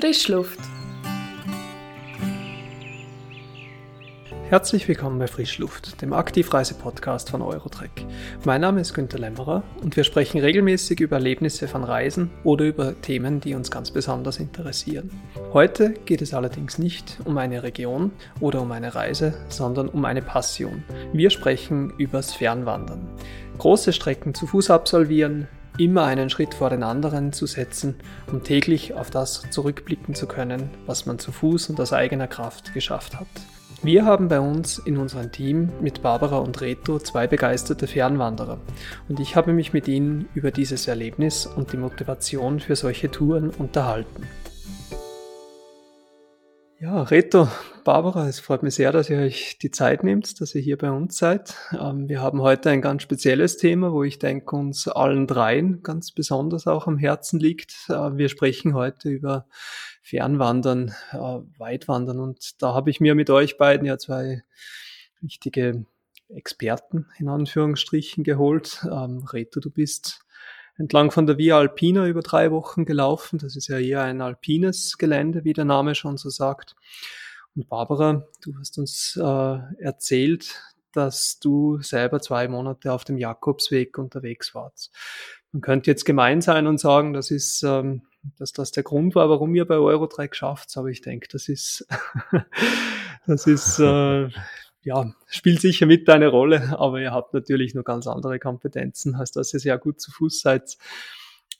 Frischluft. Herzlich willkommen bei Frischluft, dem Aktivreise-Podcast von Eurotrek. Mein Name ist Günter Lämmerer und wir sprechen regelmäßig über Erlebnisse von Reisen oder über Themen, die uns ganz besonders interessieren. Heute geht es allerdings nicht um eine Region oder um eine Reise, sondern um eine Passion. Wir sprechen übers Fernwandern. Große Strecken zu Fuß absolvieren, immer einen Schritt vor den anderen zu setzen, um täglich auf das zurückblicken zu können, was man zu Fuß und aus eigener Kraft geschafft hat. Wir haben bei uns in unserem Team mit Barbara und Reto zwei begeisterte Fernwanderer und ich habe mich mit ihnen über dieses Erlebnis und die Motivation für solche Touren unterhalten. Ja, Reto, Barbara, es freut mich sehr, dass ihr euch die Zeit nehmt, dass ihr hier bei uns seid. Ähm, wir haben heute ein ganz spezielles Thema, wo ich denke, uns allen dreien ganz besonders auch am Herzen liegt. Äh, wir sprechen heute über Fernwandern, äh, Weitwandern. Und da habe ich mir mit euch beiden ja zwei richtige Experten in Anführungsstrichen geholt. Ähm, Reto, du bist entlang von der Via Alpina über drei Wochen gelaufen. Das ist ja eher ein alpines Gelände, wie der Name schon so sagt. Und Barbara, du hast uns äh, erzählt, dass du selber zwei Monate auf dem Jakobsweg unterwegs warst. Man könnte jetzt gemein sein und sagen, das ist ähm, dass das der Grund war, warum ihr bei Eurotrack schafft. Aber ich denke, das ist, das ist, äh, ja, spielt sicher mit eine Rolle, aber ihr habt natürlich nur ganz andere Kompetenzen, als dass ihr sehr gut zu Fuß seid.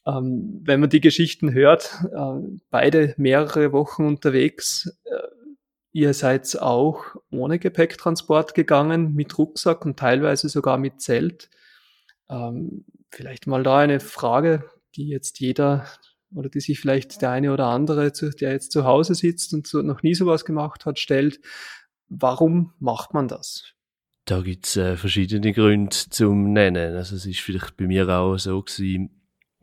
Ähm, wenn man die Geschichten hört, äh, beide mehrere Wochen unterwegs, äh, ihr seid auch ohne Gepäcktransport gegangen, mit Rucksack und teilweise sogar mit Zelt. Ähm, vielleicht mal da eine Frage, die jetzt jeder oder die sich vielleicht der eine oder andere, der jetzt zu Hause sitzt und so, noch nie sowas gemacht hat, stellt. Warum macht man das? Da gibt's äh, verschiedene Gründe zum Nennen. Also es ist vielleicht bei mir auch so gewesen,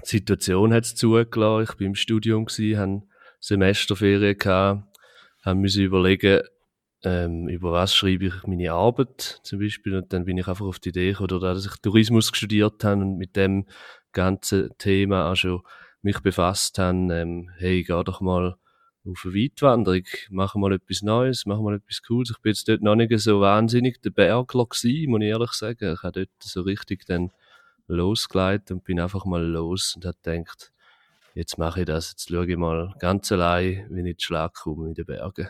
die Situation hat's zugelassen. Ich bin im Studium gewesen, habe Semesterferien gehabt, haben müssen überlegen, ähm, über was schreibe ich meine Arbeit zum Beispiel. Und dann bin ich einfach auf die Idee gekommen, dass ich Tourismus studiert habe und mit dem ganzen Thema auch schon mich befasst habe, ähm, hey, geh doch mal auf eine Weitwanderung, mach mal etwas Neues, mach mal etwas Cooles. Ich bin jetzt dort noch nicht so wahnsinnig der Bergler gewesen, muss ich ehrlich sagen. Ich habe dort so richtig dann losgeleitet und bin einfach mal los und habe gedacht, jetzt mache ich das, jetzt schaue ich mal ganz allein, wie ich Schlag komme in den Bergen.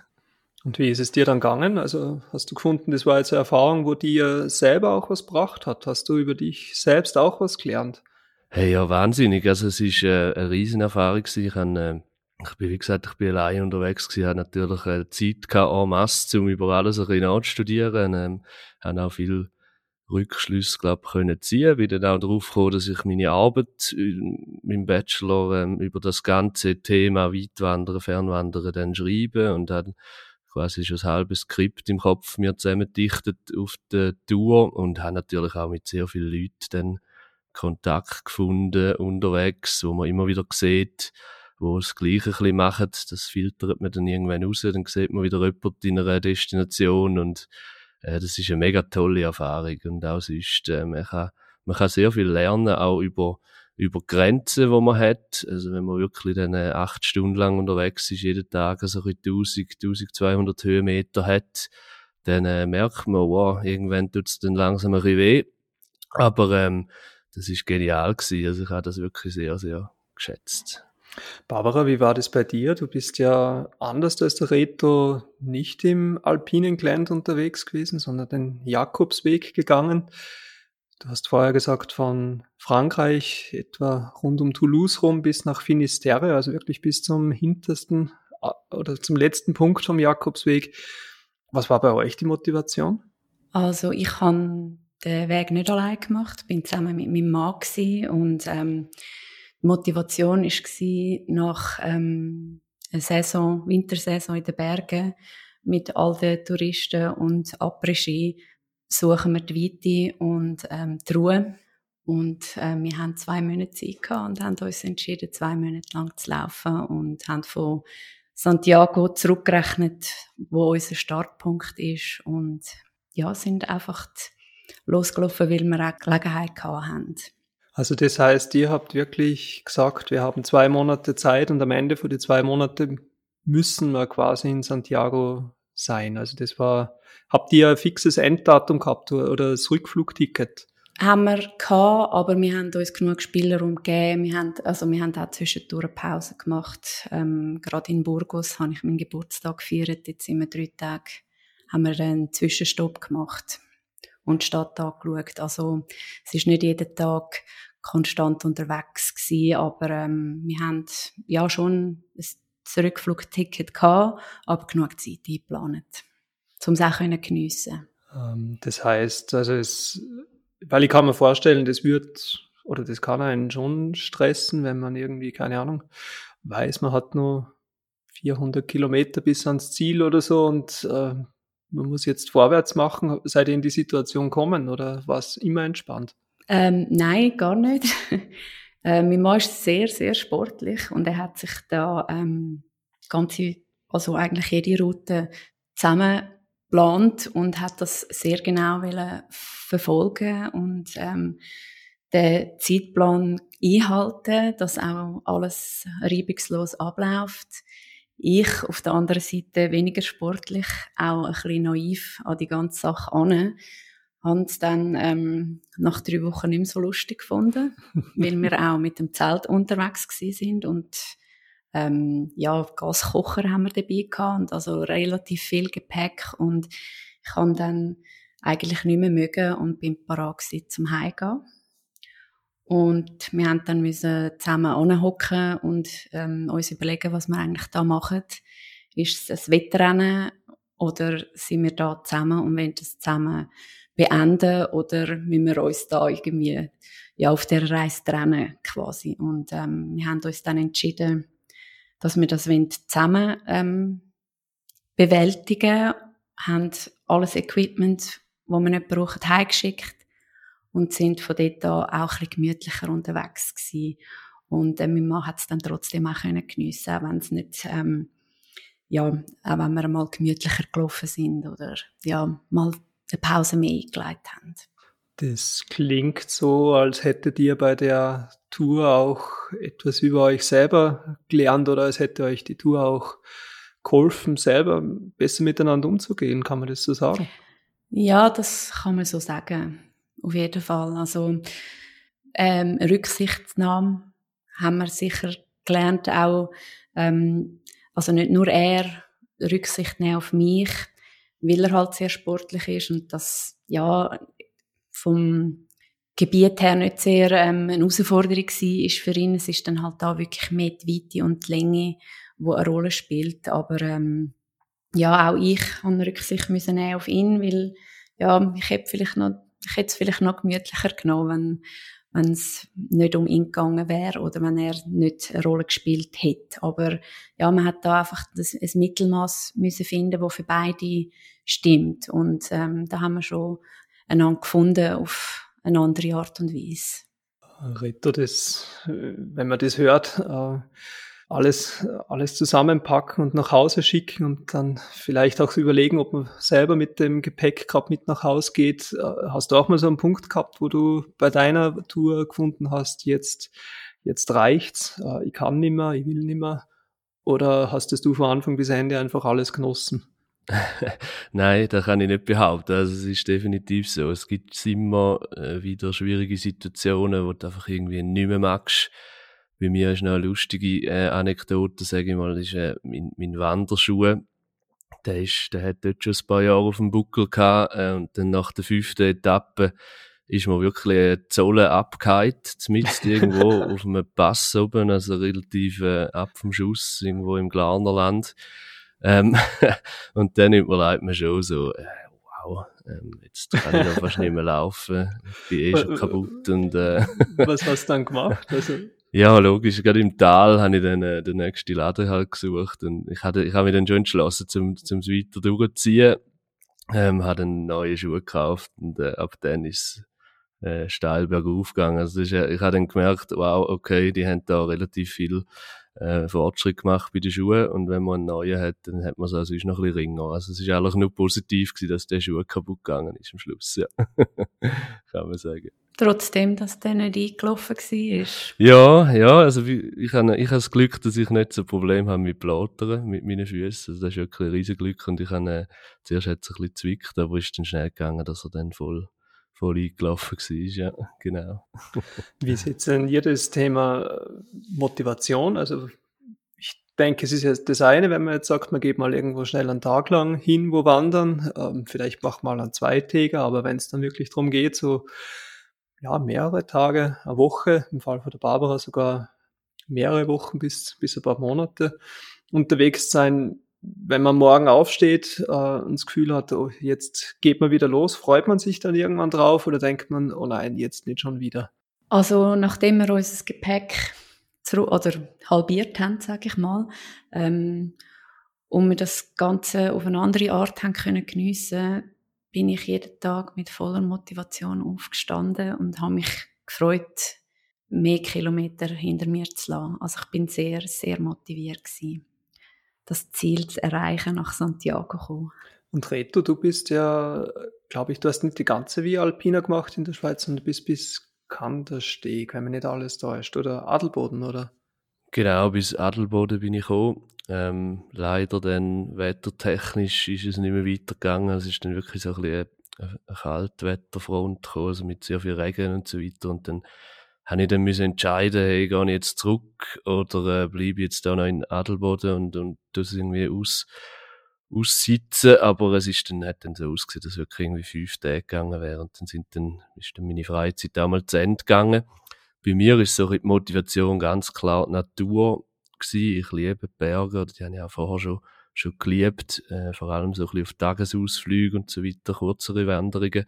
Und wie ist es dir dann gegangen? Also hast du gefunden, das war jetzt eine Erfahrung, wo dir selber auch was gebracht hat? Hast du über dich selbst auch was gelernt? Hey, ja, wahnsinnig. Also es ist äh, eine Riesenerfahrung gewesen. Ich, hab, äh, ich bin, wie gesagt, ich bin allein unterwegs gewesen, habe natürlich äh, Zeit gehabt, en masse, um über alles ein bisschen nachzustudieren. Ähm, habe auch viel Rückschlüsse, glaube ich, können ziehen. Bin dann auch darauf gekommen, dass ich meine Arbeit im Bachelor ähm, über das ganze Thema Weitwandern, Fernwandern dann schreibe und dann quasi schon ein halbes Skript im Kopf mir zusammengedichtet auf der Tour und habe natürlich auch mit sehr vielen Leuten dann Kontakt gefunden unterwegs, wo man immer wieder sieht, wo das Gleiche ein bisschen machen. Das filtert man dann irgendwann raus, dann sieht man wieder jemand in einer Destination und äh, das ist eine mega tolle Erfahrung. Und auch sonst, äh, man, kann, man kann sehr viel lernen, auch über, über Grenzen, die man hat. Also wenn man wirklich dann äh, acht Stunden lang unterwegs ist, jeden Tag also 1000, 1200 Höhenmeter hat, dann äh, merkt man, wow, irgendwann tut es dann langsam ein bisschen weh. Aber ähm, das ist genial gewesen. Also ich habe das wirklich sehr, sehr geschätzt. Barbara, wie war das bei dir? Du bist ja anders als der Reto nicht im alpinen Gelände unterwegs gewesen, sondern den Jakobsweg gegangen. Du hast vorher gesagt, von Frankreich etwa rund um Toulouse rum bis nach Finisterre, also wirklich bis zum hintersten oder zum letzten Punkt vom Jakobsweg. Was war bei euch die Motivation? Also ich kann den Weg nicht allein gemacht, bin zusammen mit meinem Mann und ähm, die Motivation war nach ähm, einer Saison, Wintersaison in den Bergen mit all den Touristen und Après-Ski suchen wir die Weite und ähm, die Ruhe. Und äh, wir haben zwei Monate Zeit gehabt und haben uns entschieden, zwei Monate lang zu laufen und haben von Santiago zurückgerechnet, wo unser Startpunkt ist und ja, sind einfach losgelaufen, weil wir auch Gelegenheit hatten. Also das heißt, ihr habt wirklich gesagt, wir haben zwei Monate Zeit und am Ende von den zwei Monaten müssen wir quasi in Santiago sein. Also das war, habt ihr ein fixes Enddatum gehabt oder das Rückflugticket? Haben wir gehabt, aber wir haben uns genug Spielraum gegeben. Wir haben, also wir haben auch zwischendurch Pause gemacht. Ähm, gerade in Burgos habe ich meinen Geburtstag gefeiert. Jetzt sind wir drei Tage, haben wir einen Zwischenstopp gemacht und die Stadt angeschaut. Also es ist nicht jeden Tag konstant unterwegs gewesen, aber ähm, wir haben ja schon ein Zurückflugticket gehabt, aber genug Zeit eingeplant, um es auch geniessen ähm, Das heißt, also es, weil ich kann mir vorstellen, das wird oder das kann einen schon stressen, wenn man irgendwie, keine Ahnung, weiß, man hat nur 400 Kilometer bis ans Ziel oder so und äh, man muss jetzt vorwärts machen. Seid ihr in die Situation kommen oder war es immer entspannt? Ähm, nein, gar nicht. äh, mein Mann ist sehr, sehr sportlich und er hat sich da ähm, ganze, also eigentlich jede Route zusammen geplant und hat das sehr genau verfolgen und ähm, den Zeitplan einhalten, dass auch alles reibungslos abläuft. Ich auf der anderen Seite weniger sportlich, auch ein bisschen naiv an die ganze Sache an haben es dann ähm, nach drei Wochen nicht mehr so lustig gefunden, weil wir auch mit dem Zelt unterwegs sind und ähm, ja, Gaskocher haben wir dabei gehabt und also relativ viel Gepäck und ich habe dann eigentlich nicht mehr mögen und bin parat zum Heimgehen. Und wir haben dann müssen zusammen anhocken und ähm, uns überlegen, was wir eigentlich da machen. Ist es ein Wettrennen oder sind wir da zusammen und wollen das zusammen beenden oder müssen wir uns da irgendwie ja, auf der Reise trennen quasi. Und ähm, wir haben uns dann entschieden, dass wir das zusammen ähm, bewältigen, haben alles Equipment, das wir nicht brauchen, heimgeschickt und sind von dort an auch ein bisschen gemütlicher unterwegs gewesen. Und äh, mein Mann hat es dann trotzdem auch können geniessen, auch wenn es nicht, ähm, ja, auch wenn wir mal gemütlicher gelaufen sind oder ja, mal eine Pause mehr eingelegt haben. Das klingt so, als hättet ihr bei der Tour auch etwas über euch selber gelernt oder als hätte euch die Tour auch geholfen, selber besser miteinander umzugehen. Kann man das so sagen? Ja, das kann man so sagen. Auf jeden Fall. Also, ähm, Rücksichtnahme haben wir sicher gelernt, auch, ähm, also nicht nur er Rücksicht nehmen auf mich, weil er halt sehr sportlich ist und das, ja, vom Gebiet her nicht sehr ähm, eine Herausforderung war ist für ihn. Es ist dann halt da wirklich mehr die Weite und die Länge, wo eine Rolle spielt. Aber ähm, ja, auch ich habe Rücksicht müssen nehmen auf ihn, weil ja, ich hätte vielleicht noch, ich hätte es vielleicht noch gemütlicher genommen, wenn wenn es nicht um ihn gegangen wäre oder wenn er nicht eine Rolle gespielt hätte. Aber ja, man hat da einfach das, ein Mittelmaß müssen finden, wo für beide stimmt. Und ähm, da haben wir schon einander gefunden auf eine andere Art und Weise. Ritter, das, wenn man das hört, äh, alles, alles zusammenpacken und nach Hause schicken und dann vielleicht auch überlegen, ob man selber mit dem Gepäck gerade mit nach Hause geht. Äh, hast du auch mal so einen Punkt gehabt, wo du bei deiner Tour gefunden hast, jetzt, jetzt reicht's, äh, ich kann nimmer, ich will nimmer? Oder hast du von Anfang bis Ende einfach alles genossen? Nein, das kann ich nicht behaupten. Also es ist definitiv so. Es gibt immer äh, wieder schwierige Situationen, wo du einfach irgendwie nicht mehr magst. Bei mir ist noch eine lustige äh, Anekdote, sage ich mal, ist äh, mein, mein Wanderschuh. Der, ist, der hat dort schon ein paar Jahre auf dem Buckel gehabt äh, und dann nach der fünften Etappe ist mir wirklich eine Zolle abgeheilt, zumindest irgendwo auf einem Pass oben, also relativ äh, ab vom Schuss, irgendwo im Glarnerland. Ähm, und dann überlegt man schon so, äh, wow, ähm, jetzt kann ich noch fast nicht mehr laufen, ich bin eh schon kaputt und äh, Was hast du dann gemacht? Also ja, logisch. Gerade im Tal habe ich dann äh, den nächsten Laden halt gesucht und ich hatte, ich habe mich dann schon entschlossen, zum, zum weiter durchzuziehen. Ähm, habe dann neue Schuhe gekauft und äh, ab dann ist äh, steil bergauf gegangen. Also ist, ich habe dann gemerkt, wow, okay, die haben da relativ viel äh, Fortschritt gemacht bei den Schuhen und wenn man einen neuen hat, dann hat man so sonst noch ein bisschen Ringer. Also es ist eigentlich nur positiv gewesen, dass der Schuh kaputt gegangen ist am Schluss, ja. Kann man sagen. Trotzdem, dass der nicht eingelaufen war. Ja, ja, also ich habe, ich habe das Glück, dass ich nicht so ein Problem habe mit Blattern, mit meinen Füßen. Also das ist wirklich ein riesiges Glück und ich habe, äh, zuerst hat es ein bisschen zwickt, aber ist dann schnell gegangen, dass er dann voll, voll eingelaufen war, ja, genau. Wie sieht denn ihr das Thema äh, Motivation? Also ich denke, es ist ja das eine, wenn man jetzt sagt, man geht mal irgendwo schnell einen Tag lang hin, wo wandern, ähm, vielleicht macht mal einen Zweitäger, aber wenn es dann wirklich darum geht, so ja, mehrere Tage, eine Woche, im Fall von der Barbara sogar mehrere Wochen bis, bis ein paar Monate unterwegs sein. Wenn man morgen aufsteht äh, und das Gefühl hat, oh, jetzt geht man wieder los, freut man sich dann irgendwann drauf oder denkt man, oh nein, jetzt nicht schon wieder? Also nachdem wir unser Gepäck zurück, oder halbiert haben, sage ich mal, ähm, und wir das Ganze auf eine andere Art haben können geniessen bin ich jeden Tag mit voller Motivation aufgestanden und habe mich gefreut, mehr Kilometer hinter mir zu lassen. Also ich bin sehr, sehr motiviert gewesen, das Ziel zu erreichen, nach Santiago zu kommen. Und Reto, du bist ja, glaube ich, du hast nicht die ganze Via Alpina gemacht in der Schweiz, sondern du bist bis Kandersteg, wenn man nicht alles täuscht, oder Adelboden, oder? Genau, bis Adelboden bin ich gekommen. Ähm, leider dann wettertechnisch ist es nicht mehr weitergegangen. Es ist dann wirklich so ein bisschen eine, Kaltwetterfront gekommen, also mit sehr viel Regen und so weiter. Und dann habe ich dann müssen entscheiden, hey, gehe ich jetzt zurück oder äh, bleibe jetzt da noch in Adelboden und, und das irgendwie aus, aussitzen. Aber es ist dann, hat dann so ausgesehen, dass wirklich irgendwie fünf Tage gegangen wäre. Und dann sind dann, ist dann meine Freizeit mal zu Ende gegangen. Bei mir ist so die Motivation ganz klar die Natur gewesen. Ich liebe Berge, die habe ich auch vorher schon, schon geliebt, äh, vor allem so ein bisschen auf Tagesausflüge und so weiter, kürzere Wanderungen.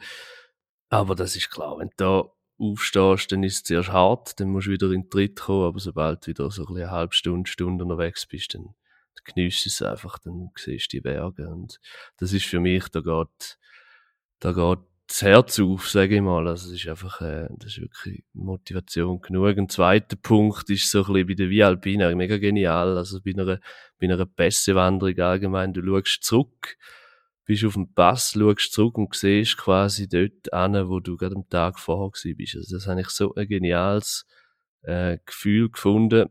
Aber das ist klar, wenn du da aufstehst, dann ist es zuerst hart, dann musst du wieder in den Tritt kommen, aber sobald du wieder so ein eine halbe Stunde, Stunde unterwegs bist, dann, dann genießt es einfach, dann siehst du die Berge und das ist für mich, da geht, da geht das Herz auf, sage ich mal. Also, es ist einfach, äh, das ist wirklich Motivation genug. Ein zweiter Punkt ist so ein bisschen bei der Via Alpina mega genial. Also, bei einer, bei einer Pässewanderung allgemein, du schaust zurück, bist auf dem Pass, schaust zurück und siehst quasi dort an, wo du gerade am Tag vorher bist. Also, das habe ich so ein geniales, äh, Gefühl gefunden,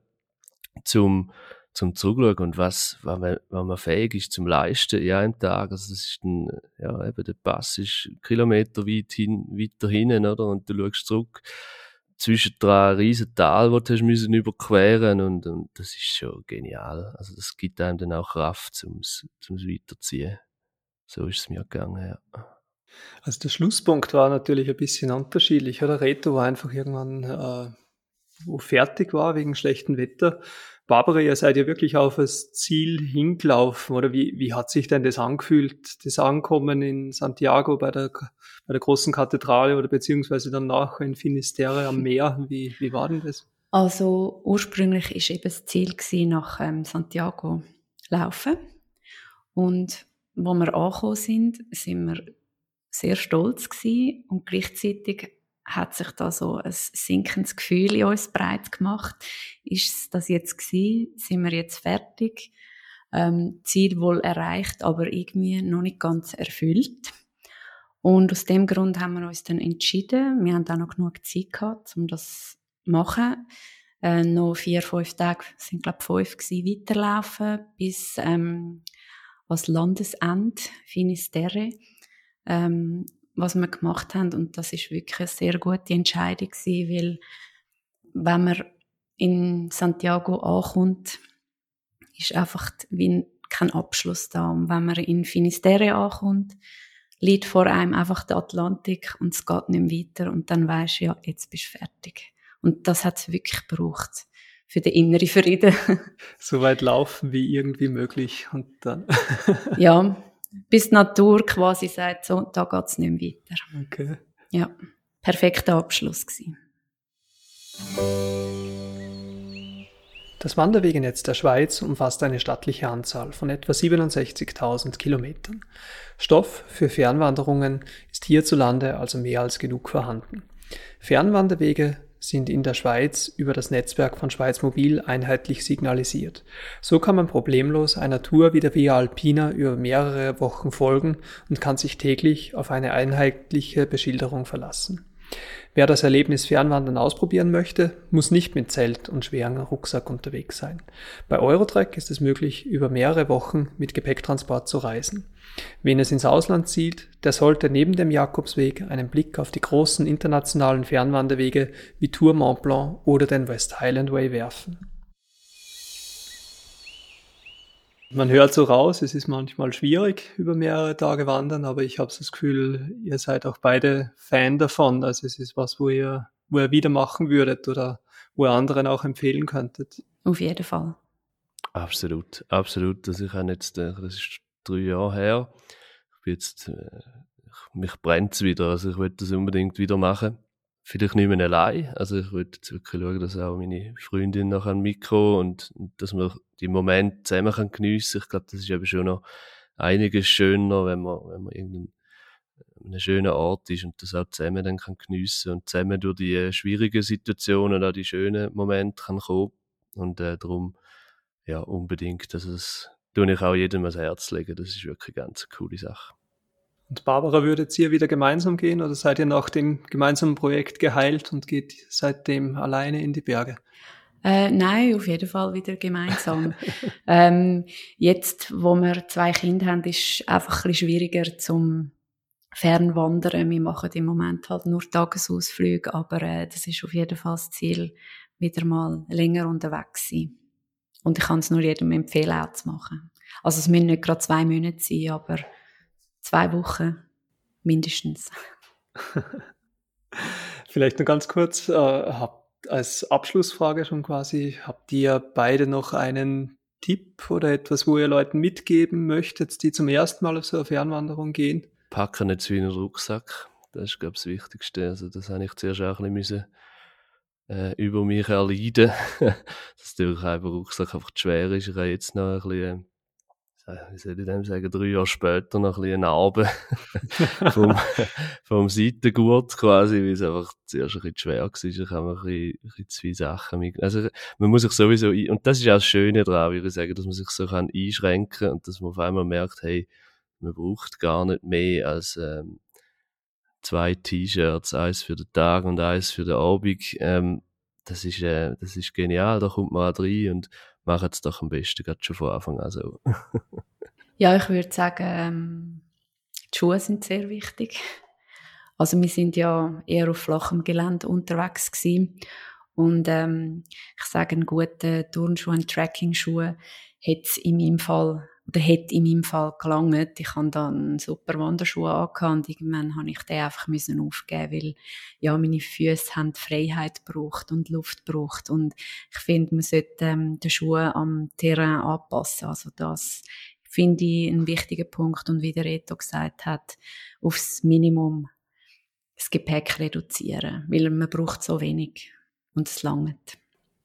zum, zum Zurückschauen und was, was man, was man fähig ist zum Leisten in einem Tag. Also das ist ein, ja, eben der Pass ist Kilometer weit hin, weiter hinten, oder? Und du schaust zurück zwischen drei riesen Tal, die du hast müssen überqueren und, und das ist schon genial. Also das gibt einem dann auch Kraft zum, zum Weiterziehen. So ist es mir gegangen, ja. Also der Schlusspunkt war natürlich ein bisschen unterschiedlich, oder? Reto war einfach irgendwann, äh, wo fertig war wegen schlechtem Wetter Barbara, ihr seid ja wirklich auf das Ziel hingelaufen, oder wie, wie hat sich denn das angefühlt, das Ankommen in Santiago bei der, bei der großen Kathedrale oder beziehungsweise dann nachher in Finisterre am Meer? Wie, wie war denn das? Also ursprünglich ist eben das Ziel gewesen, nach ähm, Santiago laufen und wo wir angekommen sind, sind wir sehr stolz gewesen und gleichzeitig hat sich da so ein sinkendes Gefühl in uns breit gemacht. Ist das jetzt gewesen? Sind wir jetzt fertig? Ähm, Ziel wohl erreicht, aber irgendwie noch nicht ganz erfüllt. Und aus dem Grund haben wir uns dann entschieden, wir haben auch noch genug Zeit gehabt, um das zu machen. Äh, noch vier, fünf Tage, sind glaube fünf gewesen, weiterlaufen bis ähm, als Landesende Finisterre. Ähm, was wir gemacht haben. Und das ist wirklich eine sehr gute Entscheidung gewesen, weil wenn man in Santiago ankommt, ist einfach wie kein Abschluss da. Und wenn man in Finisterre ankommt, liegt vor einem einfach der Atlantik und es geht nicht mehr weiter und dann weisst du, ja, jetzt bist du fertig. Und das hat es wirklich gebraucht für den inneren Frieden. so weit laufen wie irgendwie möglich und dann. ja, bis die Natur quasi sagt, so, da geht es nicht mehr weiter. Okay. Ja, perfekter Abschluss gewesen. Das Wanderwegenetz der Schweiz umfasst eine stattliche Anzahl von etwa 67.000 Kilometern. Stoff für Fernwanderungen ist hierzulande also mehr als genug vorhanden. Fernwanderwege sind in der Schweiz über das Netzwerk von Schweiz Mobil einheitlich signalisiert. So kann man problemlos einer Tour wie der Via Alpina über mehrere Wochen folgen und kann sich täglich auf eine einheitliche Beschilderung verlassen. Wer das Erlebnis Fernwandern ausprobieren möchte, muss nicht mit Zelt und schweren Rucksack unterwegs sein. Bei Eurotrack ist es möglich, über mehrere Wochen mit Gepäcktransport zu reisen. Wen es ins Ausland zieht, der sollte neben dem Jakobsweg einen Blick auf die großen internationalen Fernwanderwege wie Tour Mont Blanc oder den West Highland Way werfen. Man hört so raus, es ist manchmal schwierig über mehrere Tage wandern, aber ich habe das Gefühl, ihr seid auch beide Fan davon. Also es ist was, wo ihr, wo ihr wieder machen würdet oder wo ihr anderen auch empfehlen könntet. Auf jeden Fall. Absolut, absolut. Also ich habe jetzt, das ist drei Jahre her. Ich bin jetzt, äh, mich brennt es wieder. Also ich will das unbedingt wieder machen vielleicht nicht mehr allein. Also ich würde jetzt wirklich schauen, dass auch meine Freundin noch ein Mikro und, und dass wir die Momente zusammen kann geniessen. Ich glaube, das ist eben schon noch einiges schöner, wenn man, wenn man irgendein ein schöner Ort ist und das auch zusammen dann kann geniessen und zusammen durch die äh, schwierigen Situationen auch die schönen Momente kann kommen und äh, darum ja unbedingt, dass es tue ich auch jedem ans Herz legen. Das ist wirklich eine ganz coole Sache. Und Barbara, würdet ihr wieder gemeinsam gehen oder seid ihr nach dem gemeinsamen Projekt geheilt und geht seitdem alleine in die Berge? Äh, nein, auf jeden Fall wieder gemeinsam. ähm, jetzt, wo wir zwei Kinder haben, ist es einfach ein bisschen schwieriger zum Fernwandern. Wir machen im Moment halt nur Tagesausflüge, aber äh, das ist auf jeden Fall das Ziel, wieder mal länger unterwegs sein. Und ich kann es nur jedem empfehlen, auch zu machen. Also es müssen nicht gerade zwei Monate sein, aber zwei Wochen mindestens. Vielleicht noch ganz kurz, äh, habt als Abschlussfrage schon quasi, habt ihr beide noch einen Tipp oder etwas, wo ihr Leuten mitgeben möchtet, die zum ersten Mal auf so eine Fernwanderung gehen? Packen nicht zu wie einen Rucksack. Das ist, glaube ich, das Wichtigste. Also, das habe ich zuerst auch ein bisschen äh, über mich erleiden. dass natürlich einfach Rucksack einfach zu schwer ist. Ich habe jetzt noch ein bisschen äh, wie soll ich dem sagen, drei Jahre später noch ein bisschen Narbe vom, vom Seitengurt quasi, weil es einfach zuerst ein bisschen schwer war. Ich habe ein bisschen, ein bisschen zu viele Sachen mit. Also, man muss sich sowieso, ein und das ist auch das Schöne daran, würde ich sagen, dass man sich so kann einschränken und dass man auf einmal merkt, hey, man braucht gar nicht mehr als, ähm, zwei T-Shirts, eins für den Tag und eins für den Abend. Ähm, das ist, äh, das ist genial, da kommt man auch rein und macht es doch am besten gerade schon von Anfang an so. ja, ich würde sagen, ähm, die Schuhe sind sehr wichtig. Also wir sind ja eher auf flachem Gelände unterwegs gewesen. Und ähm, ich sage, einen guten Turnschuh, einen Tracking-Schuh hat es in meinem Fall oder hätte in meinem Fall gelangt. Ich habe dann super Wanderschuh angehabt und irgendwann habe ich den einfach müssen aufgeben, weil ja, meine Füße haben Freiheit gebraucht und Luft gebraucht und ich finde, man sollte ähm, den Schuh am Terrain anpassen. Also das finde ich einen wichtigen Punkt und wie der Reto gesagt hat, aufs Minimum das Gepäck reduzieren, weil man braucht so wenig und es langt.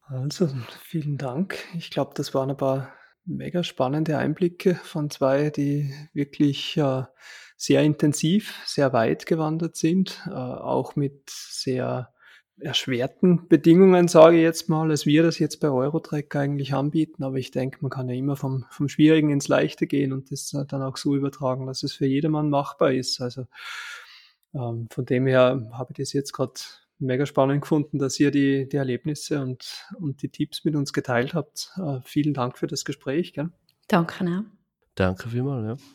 Also, vielen Dank. Ich glaube, das waren ein paar mega spannende Einblicke von zwei, die wirklich äh, sehr intensiv, sehr weit gewandert sind, äh, auch mit sehr erschwerten Bedingungen, sage ich jetzt mal, als wir das jetzt bei Eurotrack eigentlich anbieten. Aber ich denke, man kann ja immer vom, vom Schwierigen ins Leichte gehen und das dann auch so übertragen, dass es für jedermann machbar ist. Also ähm, von dem her habe ich das jetzt gerade mega spannend gefunden, dass ihr die, die Erlebnisse und, und die Tipps mit uns geteilt habt. Uh, vielen Dank für das Gespräch. Gell? Danke auch. Danke vielmals, ja.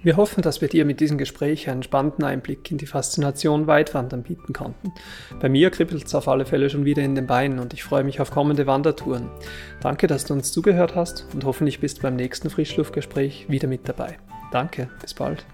Wir hoffen, dass wir dir mit diesem Gespräch einen spannenden Einblick in die Faszination Weitwandern bieten konnten. Bei mir kribbelt es auf alle Fälle schon wieder in den Beinen und ich freue mich auf kommende Wandertouren. Danke, dass du uns zugehört hast und hoffentlich bist du beim nächsten Frischluftgespräch wieder mit dabei. Danke, bis bald.